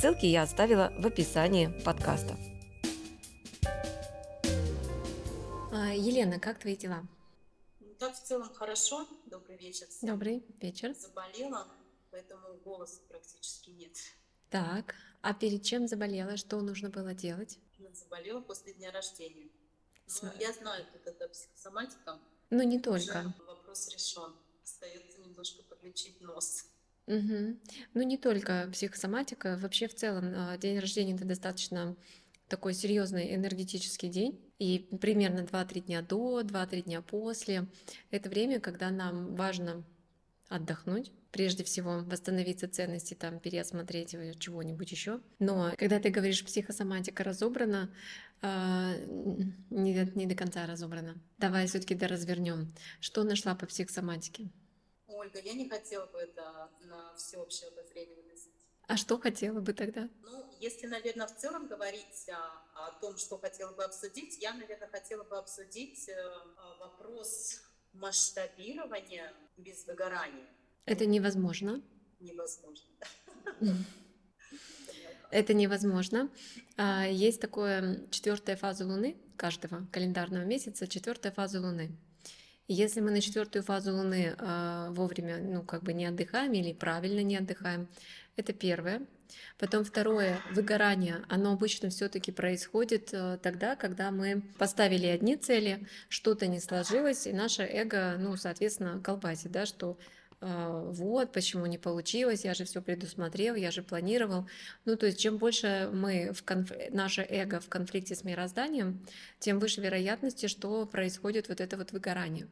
Ссылки я оставила в описании подкаста. А, Елена, как твои дела? Ну, так в целом хорошо. Добрый вечер. Всем. Добрый вечер. Заболела, поэтому голоса практически нет. Так, а перед чем заболела? Что нужно было делать? Заболела после дня рождения. Ну, я знаю, как это психосоматика. Ну, не только. вопрос решен. Остается немножко подлечить нос. Угу. Ну, не только психосоматика, вообще в целом а, день рождения это достаточно такой серьезный энергетический день. И примерно 2-3 дня до, 2-3 дня после. Это время, когда нам важно отдохнуть, прежде всего восстановиться ценности, там, переосмотреть чего-нибудь еще. Но когда ты говоришь психосоматика разобрана, э, не, не до конца разобрана. Давай все-таки доразвернем. Что нашла по психосоматике? Ольга, я не хотела бы это на всеобщее обозрение выносить. А что хотела бы тогда? Ну, если, наверное, в целом говорить о, о том, что хотела бы обсудить, я, наверное, хотела бы обсудить э, вопрос масштабирования без выгорания. Это невозможно. Невозможно. Это невозможно. А, есть такое четвертая фаза Луны каждого календарного месяца, четвертая фаза Луны. Если мы на четвертую фазу Луны э, вовремя, ну, как бы не отдыхаем или правильно не отдыхаем, это первое. Потом второе, выгорание, оно обычно все-таки происходит э, тогда, когда мы поставили одни цели, что-то не сложилось, и наше эго, ну, соответственно, колбасит, да, что вот, почему не получилось, я же все предусмотрел, я же планировал. Ну, то есть, чем больше мы, в конф... наше эго в конфликте с мирозданием, тем выше вероятности, что происходит вот это вот выгорание.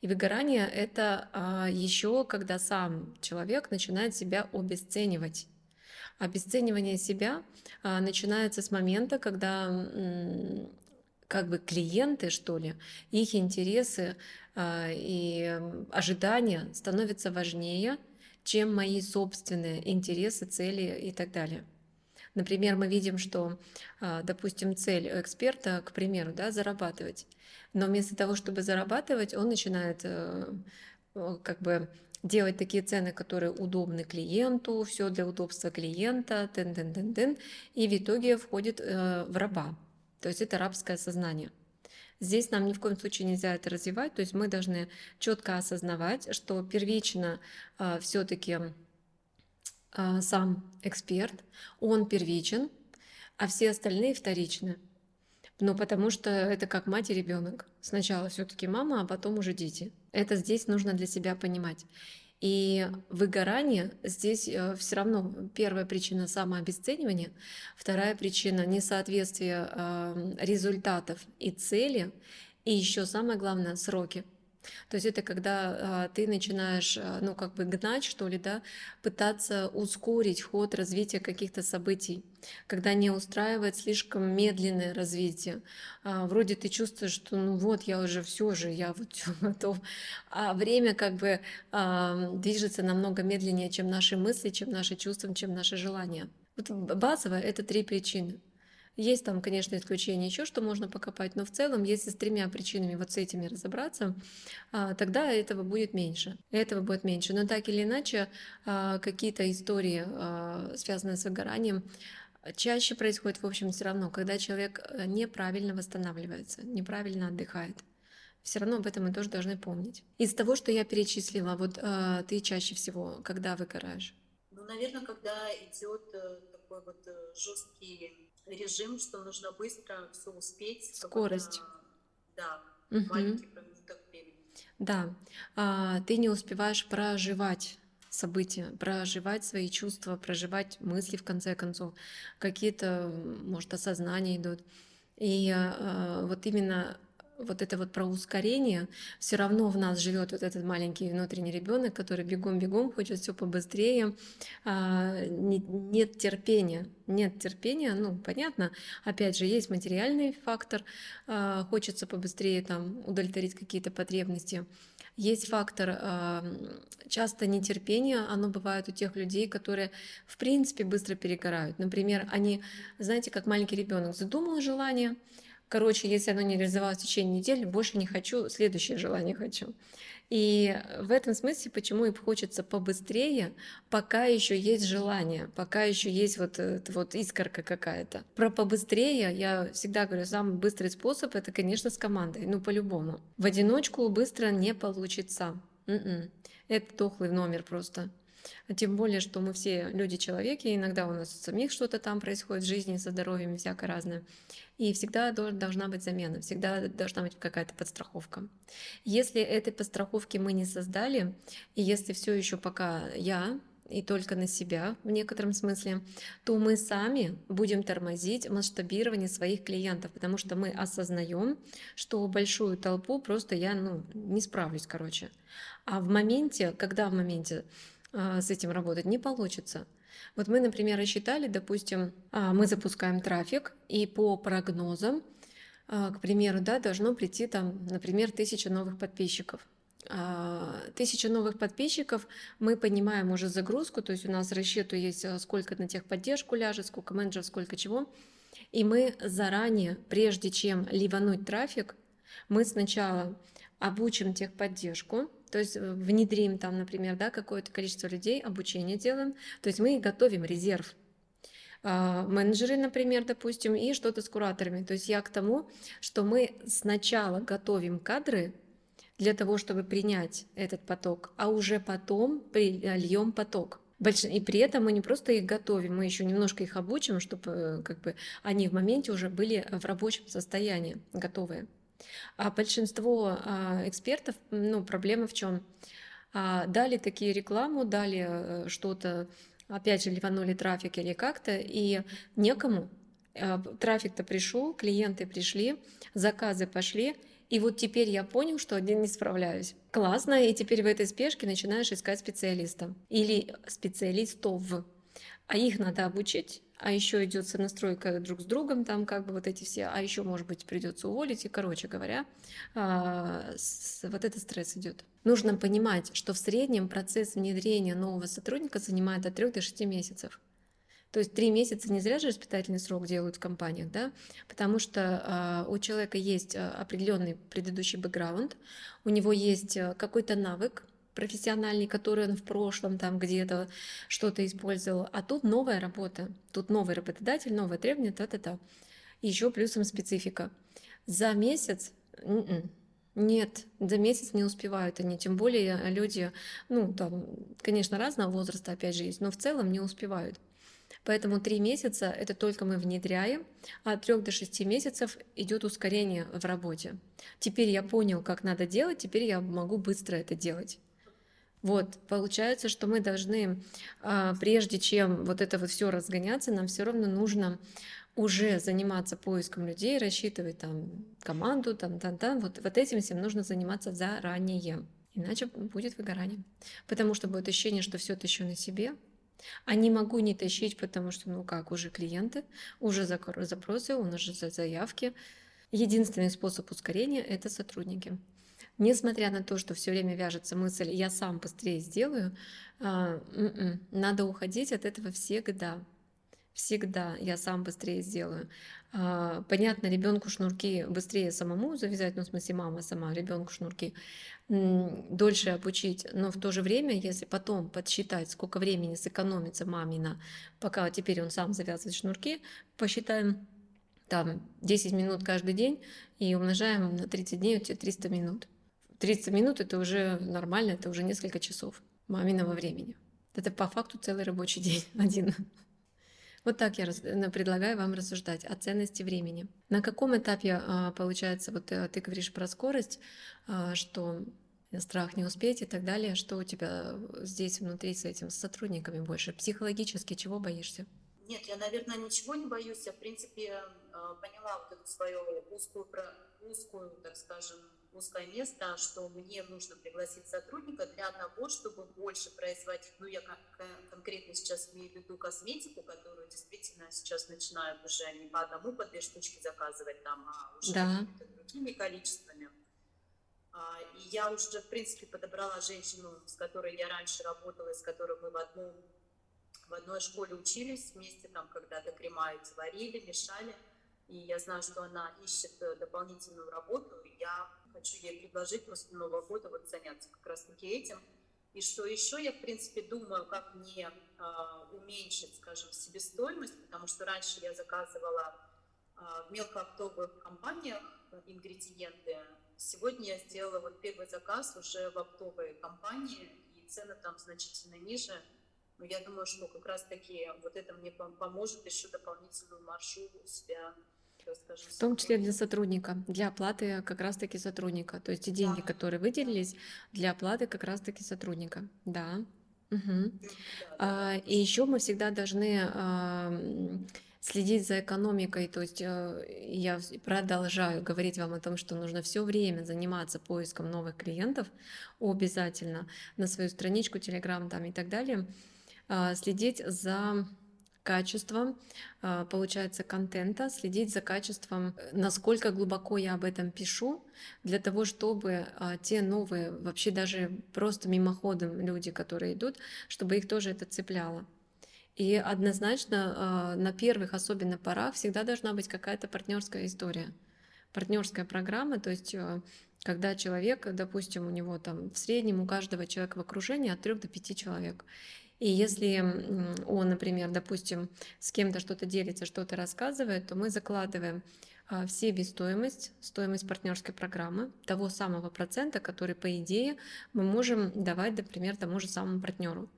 И выгорание — это а, еще когда сам человек начинает себя обесценивать. Обесценивание себя а, начинается с момента, когда как бы клиенты, что ли, их интересы а, и ожидания становятся важнее, чем мои собственные интересы, цели и так далее. Например, мы видим, что, а, допустим, цель эксперта, к примеру, да, зарабатывать. Но вместо того, чтобы зарабатывать, он начинает э, как бы делать такие цены, которые удобны клиенту, все для удобства клиента, тын -тын -тын -тын, и в итоге входит э, в раба. То есть это рабское сознание. Здесь нам ни в коем случае нельзя это развивать, то есть мы должны четко осознавать, что первично э, все-таки э, сам эксперт, он первичен, а все остальные вторичны. Ну, потому что это как мать и ребенок. Сначала все-таки мама, а потом уже дети. Это здесь нужно для себя понимать. И выгорание здесь э, все равно первая причина самообесценивания, вторая причина несоответствие эм, результатов и цели, и еще самое главное сроки. То есть это когда а, ты начинаешь, а, ну, как бы гнать, что ли, да, пытаться ускорить ход развития каких-то событий, когда не устраивает слишком медленное развитие. А, вроде ты чувствуешь, что, ну вот, я уже все же, я вот все готов. А время как бы а, движется намного медленнее, чем наши мысли, чем наши чувства, чем наши желания. Вот базово это три причины. Есть там, конечно, исключения еще, что можно покопать, но в целом, если с тремя причинами вот с этими разобраться, а, тогда этого будет меньше. Этого будет меньше. Но так или иначе, а, какие-то истории, а, связанные с выгоранием, чаще происходит, в общем, все равно, когда человек э, неправильно восстанавливается, неправильно отдыхает. Все равно об этом мы тоже должны помнить. Из того, что я перечислила, вот ты чаще всего, когда выгораешь? Ну, наверное, когда идет э, такой вот э, жесткий режим, что нужно быстро все успеть. Скорость. Да, угу. маленький промежуток времени. Да, а, ты не успеваешь проживать события, проживать свои чувства, проживать мысли в конце концов, какие-то, может, осознания идут. И а, вот именно вот это вот про ускорение, все равно в нас живет вот этот маленький внутренний ребенок, который бегом-бегом хочет все побыстрее, а, нет терпения, нет терпения, ну, понятно, опять же, есть материальный фактор, а, хочется побыстрее там удовлетворить какие-то потребности, есть фактор а, часто нетерпения, оно бывает у тех людей, которые в принципе быстро перегорают. Например, они, знаете, как маленький ребенок задумал желание, короче, если оно не реализовалось в течение недели, больше не хочу, следующее желание хочу. И в этом смысле, почему им хочется побыстрее, пока еще есть желание, пока еще есть вот, вот искорка какая-то. Про побыстрее я всегда говорю, самый быстрый способ это, конечно, с командой, ну по-любому. В одиночку быстро не получится. М-м. Это дохлый номер просто. А тем более, что мы все люди-человеки, иногда у нас самих что-то там происходит в жизни со здоровьем, всякое разное. И всегда должна быть замена, всегда должна быть какая-то подстраховка. Если этой подстраховки мы не создали, и если все еще пока я и только на себя в некотором смысле, то мы сами будем тормозить масштабирование своих клиентов, потому что мы осознаем, что большую толпу просто я ну, не справлюсь, короче. А в моменте, когда в моменте с этим работать не получится. Вот мы, например, рассчитали, допустим, а, мы запускаем трафик, и по прогнозам, а, к примеру, да, должно прийти там, например, тысяча новых подписчиков. Тысяча новых подписчиков, мы понимаем уже загрузку, то есть у нас расчету есть, сколько на техподдержку ляжет, сколько менеджеров, сколько чего. И мы заранее, прежде чем ливануть трафик, мы сначала обучим техподдержку, то есть э, внедрим там, например, да, какое-то количество людей, обучение делаем, то есть мы готовим резерв. А, менеджеры, например, допустим, и что-то с кураторами. То есть я к тому, что мы сначала готовим кадры для того, чтобы принять этот поток, а уже потом прильем поток. И при этом мы не просто их готовим, мы еще немножко их обучим, чтобы э, как бы, они в моменте уже были в рабочем состоянии, готовые. А большинство а, экспертов, ну, проблема в чем? А, дали такие рекламу, дали э, что-то, опять же, ливанули трафик или как-то, и некому. А, трафик-то пришел, клиенты пришли, заказы пошли, и вот теперь я понял, что один не справляюсь. Классно, и теперь в этой спешке начинаешь искать специалиста или специалистов. А их надо обучить, а еще идет сонастройка друг с другом, там как бы вот эти все, а еще, может быть, придется уволить, и, короче говоря, а, вот этот стресс идет. Нужно понимать, что в среднем процесс внедрения нового сотрудника занимает от 3 до 6 месяцев. То есть три месяца не зря же испытательный срок делают в компаниях, да, потому что э, у человека есть определенный предыдущий бэкграунд, у него есть какой-то навык, профессиональный, который он в прошлом там где-то что-то использовал, а тут новая работа, тут новый работодатель, новые требования, та-та-та. Еще плюсом специфика. За месяц м-м, нет, за месяц не успевают они, тем более люди, ну, там, конечно, разного возраста, опять же, есть, но в целом не успевают. Поэтому три месяца это только мы внедряем, а от трех до шести месяцев идет ускорение в работе. Теперь я понял, как надо делать, теперь я могу быстро это делать. Вот, получается, что мы должны, а, прежде чем вот это вот все разгоняться, нам все равно нужно уже заниматься поиском людей, рассчитывать там команду, там, там, там. Вот, вот этим всем нужно заниматься заранее. Иначе будет выгорание. Потому что будет ощущение, что все тащу на себе, а не могу не тащить, потому что, ну как, уже клиенты, уже запросы, у нас же заявки. Единственный способ ускорения – это сотрудники. Несмотря на то, что все время вяжется мысль «я сам быстрее сделаю», а, м-м, надо уходить от этого всегда. Всегда я сам быстрее сделаю. А, понятно, ребенку шнурки быстрее самому завязать, ну, в смысле, мама сама ребенку шнурки дольше обучить, но в то же время, если потом подсчитать, сколько времени сэкономится мамина, пока теперь он сам завязывает шнурки, посчитаем там 10 минут каждый день и умножаем на 30 дней, у тебя 300 минут. 30 минут это уже нормально, это уже несколько часов маминого времени. Это по факту целый рабочий день один. Вот так я э, предлагаю вам рассуждать о ценности времени. На каком этапе, а, получается, вот э, ты говоришь про скорость, а, что страх не успеть и так далее, что у тебя здесь внутри с этим, с сотрудниками больше? Психологически чего боишься? Нет, я, наверное, ничего не боюсь. Я, в принципе, э, поняла вот эту свою узкую узкую, так скажем, узкое место, что мне нужно пригласить сотрудника для того, чтобы больше производить, ну я конкретно сейчас имею в виду косметику, которую действительно сейчас начинают уже не по одному, по две штучки заказывать там, а уже да. другими количествами. А, и я уже, в принципе, подобрала женщину, с которой я раньше работала, с которой мы в одном в одной школе учились вместе, там когда-то крема варили, мешали. И я знаю, что она ищет э, дополнительную работу. Я хочу ей предложить после Нового года вот заняться как раз-таки этим. И что еще я, в принципе, думаю, как мне э, уменьшить, скажем, себестоимость, потому что раньше я заказывала э, в мелкооптовых компаниях ингредиенты. Сегодня я сделала вот первый заказ уже в оптовой компании, и цены там значительно ниже. Но я думаю, что как раз-таки вот это мне поможет еще дополнительную маржу себя в том числе для сотрудника, для оплаты как раз-таки сотрудника. То есть те деньги, да. которые выделились для оплаты как раз-таки сотрудника. Да. Угу. А, и еще мы всегда должны а, следить за экономикой. То есть а, я продолжаю говорить вам о том, что нужно все время заниматься поиском новых клиентов обязательно на свою страничку, Telegram там и так далее а, следить за качеством, а, получается, контента, следить за качеством, насколько глубоко я об этом пишу, для того, чтобы а, те новые, вообще даже просто мимоходом люди, которые идут, чтобы их тоже это цепляло. И однозначно на первых, особенно порах, всегда должна быть какая-то партнерская история, партнерская программа, то есть когда человек, допустим, у него там в среднем у каждого человека в окружении от 3 до 5 человек. И если он, например, допустим, с кем-то что-то делится, что-то рассказывает, то мы закладываем а, в себестоимость, стоимость партнерской программы, того самого процента, который, по идее, мы можем давать, например, тому же самому партнеру.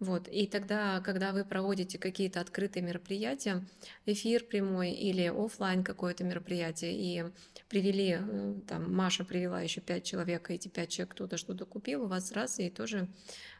Вот. И тогда, когда вы проводите какие-то открытые мероприятия, эфир прямой или офлайн какое-то мероприятие, и привели, э, там, Маша привела еще пять человек, и эти пять человек кто-то что-то купил, у вас раз, и тоже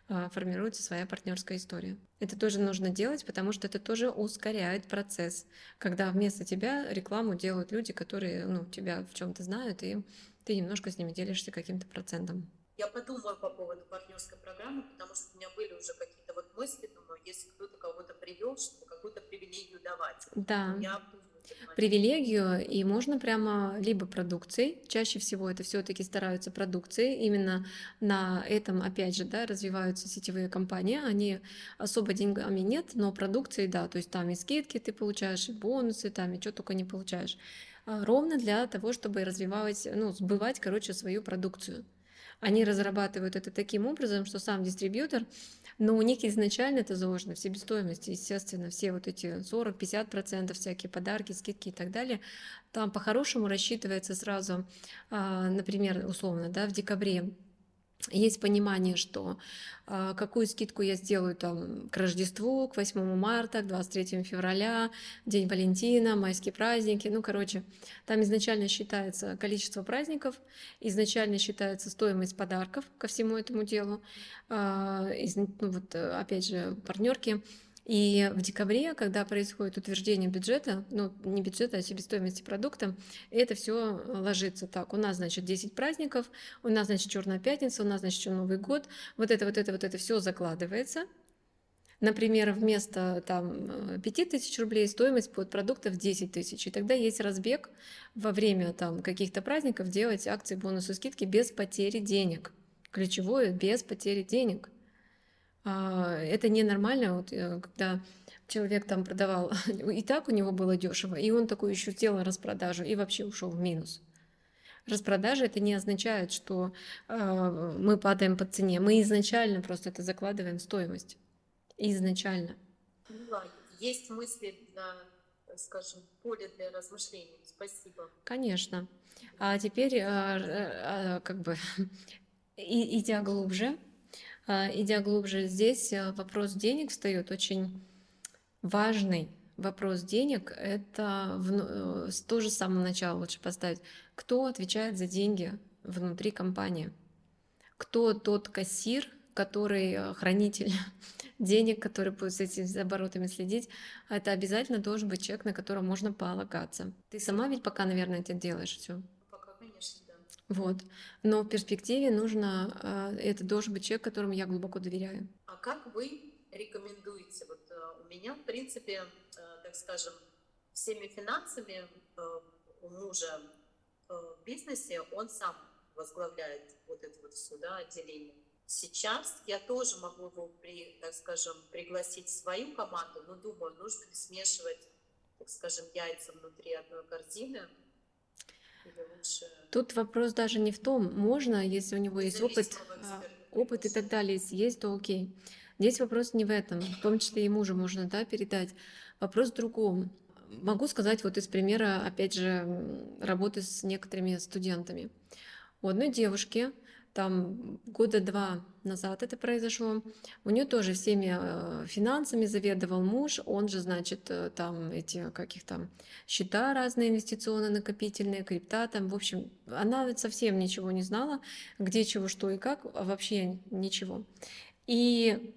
а, формируется своя партнерская история. Это тоже нужно делать, потому что это тоже ускоряет процесс, когда вместо тебя рекламу делают люди, которые ну, тебя в чем-то знают, и ты немножко с ними делишься каким-то процентом. Я подумаю по поводу партнерской программы, потому что у меня были уже какие-то вот мысли, думаю, если кто-то кого-то привел, чтобы какую-то привилегию давать. Да. Я привилегию, и можно прямо либо продукцией, чаще всего это все-таки стараются продукции, именно на этом, опять же, да, развиваются сетевые компании, они особо деньгами нет, но продукции, да, то есть там и скидки ты получаешь, и бонусы, там и что только не получаешь, а ровно для того, чтобы развивать, ну, сбывать, короче, свою продукцию. Они разрабатывают это таким образом, что сам дистрибьютор но у них изначально это заложено в себестоимости, естественно, все вот эти 40-50%, всякие подарки, скидки и так далее. Там по-хорошему рассчитывается сразу, а, например, условно, да, в декабре есть понимание, что э, какую скидку я сделаю там к Рождеству, к 8 марта, к 23 февраля, День Валентина, майские праздники. Ну, короче, там изначально считается количество праздников, изначально считается стоимость подарков ко всему этому делу. Э, из, ну, вот, опять же, партнерки и в декабре, когда происходит утверждение бюджета, ну не бюджета, а себестоимости продукта, это все ложится так. У нас, значит, 10 праздников, у нас, значит, Черная пятница, у нас, значит, Новый год. Вот это, вот это, вот это все закладывается. Например, вместо там 5 тысяч рублей стоимость под продуктов 10 тысяч. И тогда есть разбег во время там каких-то праздников делать акции, бонусы, скидки без потери денег. Ключевое – без потери денег – это ненормально, вот, э, когда человек там продавал, и так у него было дешево, и он такой еще сделал распродажу и вообще ушел в минус. Распродажа это не означает, что э, мы падаем по цене. Мы изначально просто это закладываем в стоимость. Изначально. Есть мысли для, скажем, поле для размышлений. Спасибо. Конечно. А теперь, э, э, как бы, идя глубже, а, идя глубже здесь, э, вопрос денег встает очень важный. Вопрос денег — это в, э, тоже с самого начала лучше поставить. Кто отвечает за деньги внутри компании? Кто тот кассир, который э, хранитель денег, который будет с этими оборотами следить, это обязательно должен быть человек, на которого можно полагаться. Ты сама ведь пока, наверное, это делаешь все. Вот. Но в перспективе нужно, а, это должен быть человек, которому я глубоко доверяю. А как вы рекомендуете? Вот э, у меня, в принципе, э, так скажем, всеми финансами у мужа в бизнесе он сам возглавляет вот это вот все, да, отделение. Сейчас я тоже могу его, при, так скажем, пригласить в свою команду, но думаю, нужно смешивать, так скажем, яйца внутри одной корзины. Тут вопрос даже не в том, можно, если у него есть опыт, а, опыт и так далее, если есть, то окей. Здесь вопрос не в этом, в том числе и мужу можно да, передать. Вопрос в другом. Могу сказать вот из примера, опять же, работы с некоторыми студентами. У одной девушки, там года два назад это произошло, у нее тоже всеми э, финансами заведовал муж, он же, значит, э, там эти каких то счета разные инвестиционные, накопительные, крипта, там, в общем, она совсем ничего не знала, где чего, что и как, вообще ничего. И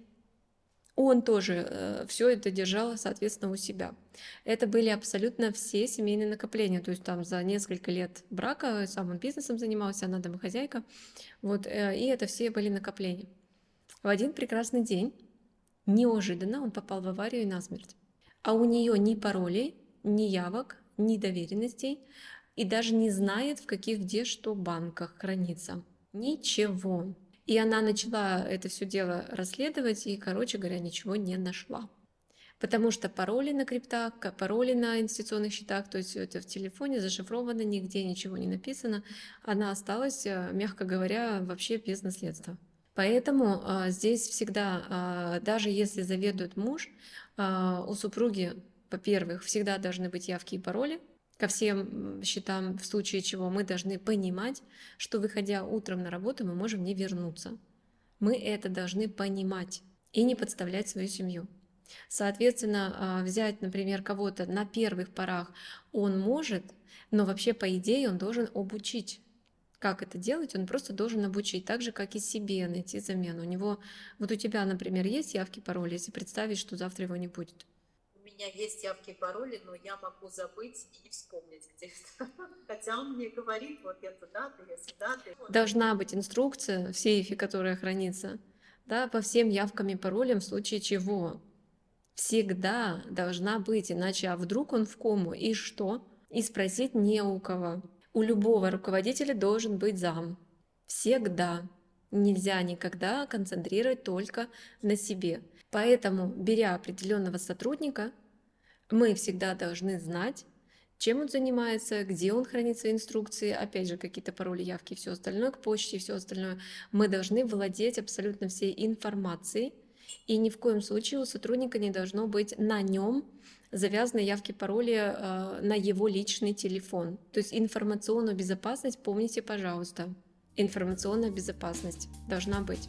он тоже э, все это держал, соответственно, у себя. Это были абсолютно все семейные накопления, то есть там за несколько лет брака сам он бизнесом занимался, она домохозяйка, вот, э, и это все были накопления. В один прекрасный день, неожиданно, он попал в аварию и насмерть. А у нее ни паролей, ни явок, ни доверенностей, и даже не знает, в каких где что банках хранится. Ничего. И она начала это все дело расследовать и, короче говоря, ничего не нашла. Потому что пароли на криптах, пароли на инвестиционных счетах, то есть это в телефоне зашифровано, нигде ничего не написано, она осталась, э, мягко говоря, вообще без наследства. Поэтому а, здесь всегда, а, даже если заведует муж, а, у супруги, во-первых, всегда должны быть явки и пароли, ко всем счетам, в случае чего мы должны понимать, что выходя утром на работу, мы можем не вернуться. Мы это должны понимать и не подставлять свою семью. Соответственно, а, взять, например, кого-то на первых порах он может, но вообще по идее он должен обучить. Как это делать, он просто должен обучить, так же, как и себе найти замену. У него, вот у тебя, например, есть явки, пароли, если представить, что завтра его не будет меня есть явки и пароли, но я могу забыть и не вспомнить где-то. Хотя он мне говорит, вот это дата, я сюда. Должна быть инструкция в сейфе, которая хранится, да, по всем явкам и паролям в случае чего. Всегда должна быть, иначе а вдруг он в кому, и что? И спросить не у кого. У любого руководителя должен быть зам. Всегда. Нельзя никогда концентрировать только на себе. Поэтому, беря определенного сотрудника, мы всегда должны знать, чем он занимается, где он хранит свои инструкции, опять же, какие-то пароли, явки, все остальное, к почте все остальное. Мы должны владеть абсолютно всей информацией, и ни в коем случае у сотрудника не должно быть на нем завязаны явки, пароли э, на его личный телефон. То есть информационную безопасность помните, пожалуйста. Информационная безопасность должна быть.